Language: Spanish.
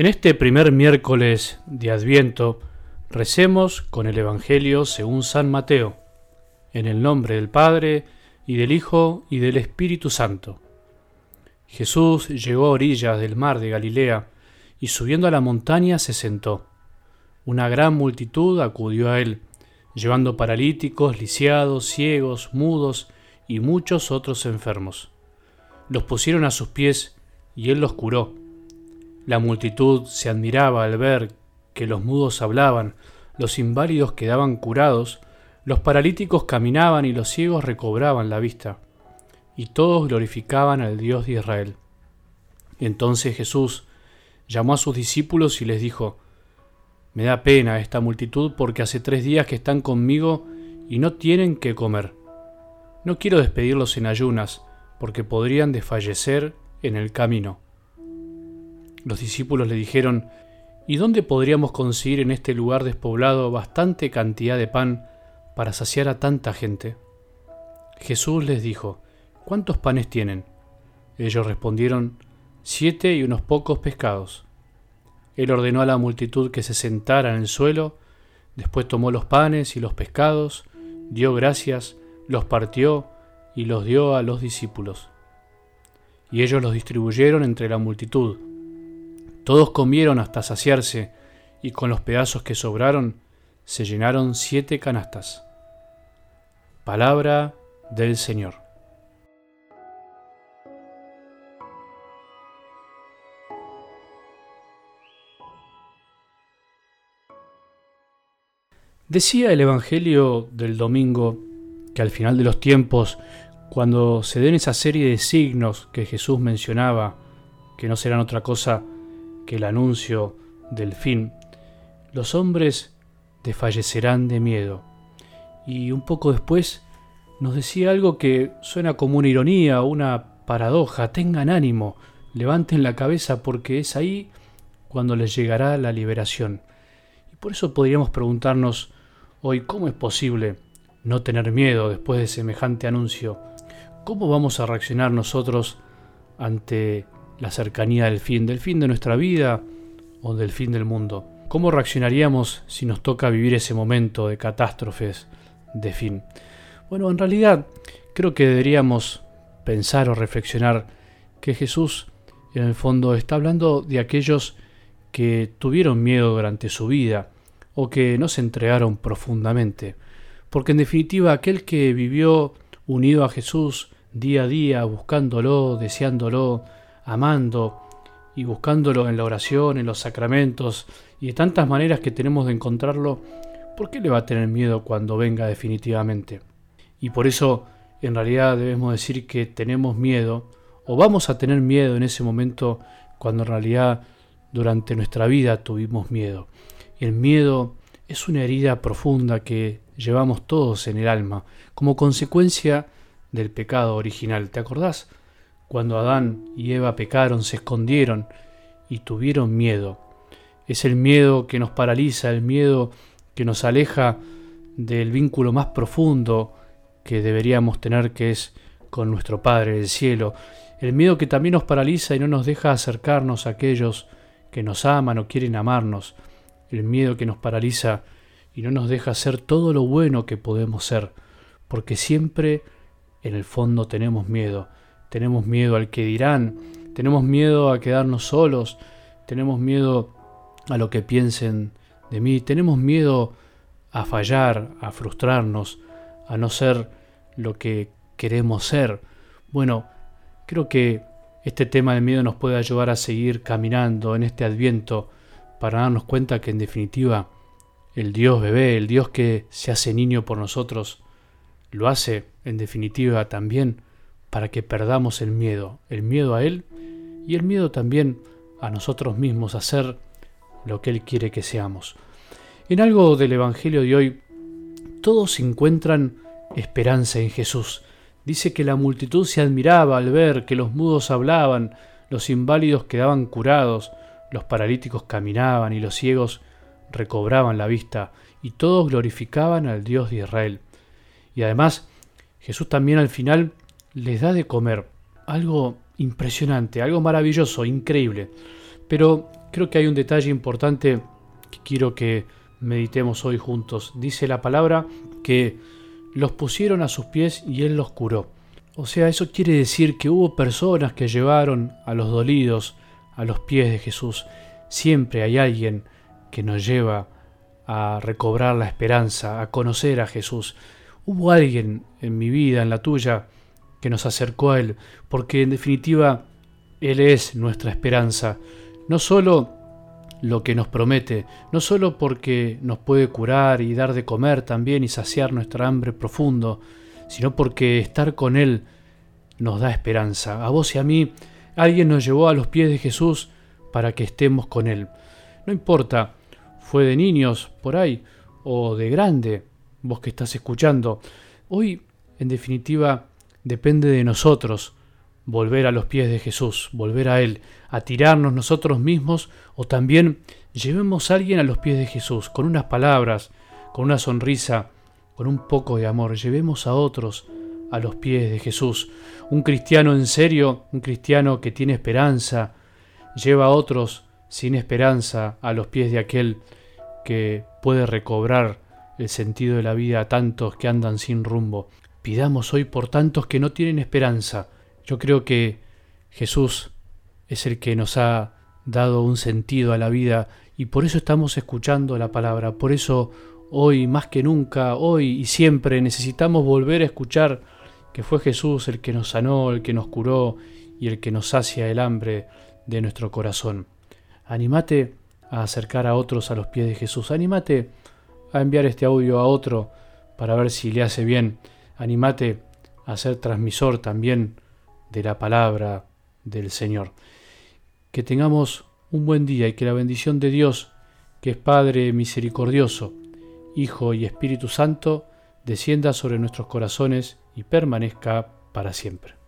En este primer miércoles de Adviento, recemos con el Evangelio según San Mateo, en el nombre del Padre, y del Hijo, y del Espíritu Santo. Jesús llegó a orillas del mar de Galilea, y subiendo a la montaña se sentó. Una gran multitud acudió a él, llevando paralíticos, lisiados, ciegos, mudos, y muchos otros enfermos. Los pusieron a sus pies, y él los curó la multitud se admiraba al ver que los mudos hablaban, los inválidos quedaban curados, los paralíticos caminaban y los ciegos recobraban la vista, y todos glorificaban al Dios de Israel. Entonces Jesús llamó a sus discípulos y les dijo, Me da pena esta multitud porque hace tres días que están conmigo y no tienen que comer. No quiero despedirlos en ayunas, porque podrían desfallecer en el camino. Los discípulos le dijeron, ¿Y dónde podríamos conseguir en este lugar despoblado bastante cantidad de pan para saciar a tanta gente? Jesús les dijo, ¿cuántos panes tienen? Ellos respondieron, siete y unos pocos pescados. Él ordenó a la multitud que se sentara en el suelo, después tomó los panes y los pescados, dio gracias, los partió y los dio a los discípulos. Y ellos los distribuyeron entre la multitud todos comieron hasta saciarse, y con los pedazos que sobraron se llenaron siete canastas. Palabra del Señor. Decía el Evangelio del domingo que al final de los tiempos, cuando se den esa serie de signos que Jesús mencionaba, que no serán otra cosa que el anuncio del fin, los hombres desfallecerán de miedo. Y un poco después nos decía algo que suena como una ironía, una paradoja, tengan ánimo, levanten la cabeza porque es ahí cuando les llegará la liberación. Y por eso podríamos preguntarnos hoy cómo es posible no tener miedo después de semejante anuncio. ¿Cómo vamos a reaccionar nosotros ante la cercanía del fin, del fin de nuestra vida o del fin del mundo. ¿Cómo reaccionaríamos si nos toca vivir ese momento de catástrofes de fin? Bueno, en realidad creo que deberíamos pensar o reflexionar que Jesús en el fondo está hablando de aquellos que tuvieron miedo durante su vida o que no se entregaron profundamente. Porque en definitiva aquel que vivió unido a Jesús día a día, buscándolo, deseándolo, amando y buscándolo en la oración, en los sacramentos y de tantas maneras que tenemos de encontrarlo, ¿por qué le va a tener miedo cuando venga definitivamente? Y por eso en realidad debemos decir que tenemos miedo o vamos a tener miedo en ese momento cuando en realidad durante nuestra vida tuvimos miedo. El miedo es una herida profunda que llevamos todos en el alma como consecuencia del pecado original. ¿Te acordás? Cuando Adán y Eva pecaron, se escondieron y tuvieron miedo. Es el miedo que nos paraliza, el miedo que nos aleja del vínculo más profundo que deberíamos tener, que es con nuestro Padre del cielo. El miedo que también nos paraliza y no nos deja acercarnos a aquellos que nos aman o quieren amarnos. El miedo que nos paraliza y no nos deja ser todo lo bueno que podemos ser, porque siempre en el fondo tenemos miedo tenemos miedo al que dirán, tenemos miedo a quedarnos solos, tenemos miedo a lo que piensen de mí, tenemos miedo a fallar, a frustrarnos, a no ser lo que queremos ser. Bueno, creo que este tema del miedo nos puede ayudar a seguir caminando en este adviento para darnos cuenta que en definitiva el Dios bebé, el Dios que se hace niño por nosotros, lo hace en definitiva también para que perdamos el miedo, el miedo a Él y el miedo también a nosotros mismos a ser lo que Él quiere que seamos. En algo del Evangelio de hoy, todos encuentran esperanza en Jesús. Dice que la multitud se admiraba al ver que los mudos hablaban, los inválidos quedaban curados, los paralíticos caminaban y los ciegos recobraban la vista, y todos glorificaban al Dios de Israel. Y además, Jesús también al final les da de comer. Algo impresionante, algo maravilloso, increíble. Pero creo que hay un detalle importante que quiero que meditemos hoy juntos. Dice la palabra que los pusieron a sus pies y Él los curó. O sea, eso quiere decir que hubo personas que llevaron a los dolidos a los pies de Jesús. Siempre hay alguien que nos lleva a recobrar la esperanza, a conocer a Jesús. Hubo alguien en mi vida, en la tuya, que nos acercó a Él, porque en definitiva Él es nuestra esperanza. No solo lo que nos promete, no solo porque nos puede curar y dar de comer también y saciar nuestra hambre profundo, sino porque estar con Él nos da esperanza. A vos y a mí, alguien nos llevó a los pies de Jesús para que estemos con Él. No importa, fue de niños por ahí o de grande, vos que estás escuchando. Hoy, en definitiva, depende de nosotros volver a los pies de Jesús, volver a Él, a tirarnos nosotros mismos o también llevemos a alguien a los pies de Jesús, con unas palabras, con una sonrisa, con un poco de amor, llevemos a otros a los pies de Jesús. Un cristiano en serio, un cristiano que tiene esperanza, lleva a otros sin esperanza a los pies de aquel que puede recobrar el sentido de la vida a tantos que andan sin rumbo. Pidamos hoy por tantos que no tienen esperanza. Yo creo que Jesús es el que nos ha dado un sentido a la vida y por eso estamos escuchando la palabra. Por eso hoy más que nunca, hoy y siempre necesitamos volver a escuchar que fue Jesús el que nos sanó, el que nos curó y el que nos sacia el hambre de nuestro corazón. Anímate a acercar a otros a los pies de Jesús. Anímate a enviar este audio a otro para ver si le hace bien. Anímate a ser transmisor también de la palabra del Señor. Que tengamos un buen día y que la bendición de Dios, que es Padre misericordioso, Hijo y Espíritu Santo, descienda sobre nuestros corazones y permanezca para siempre.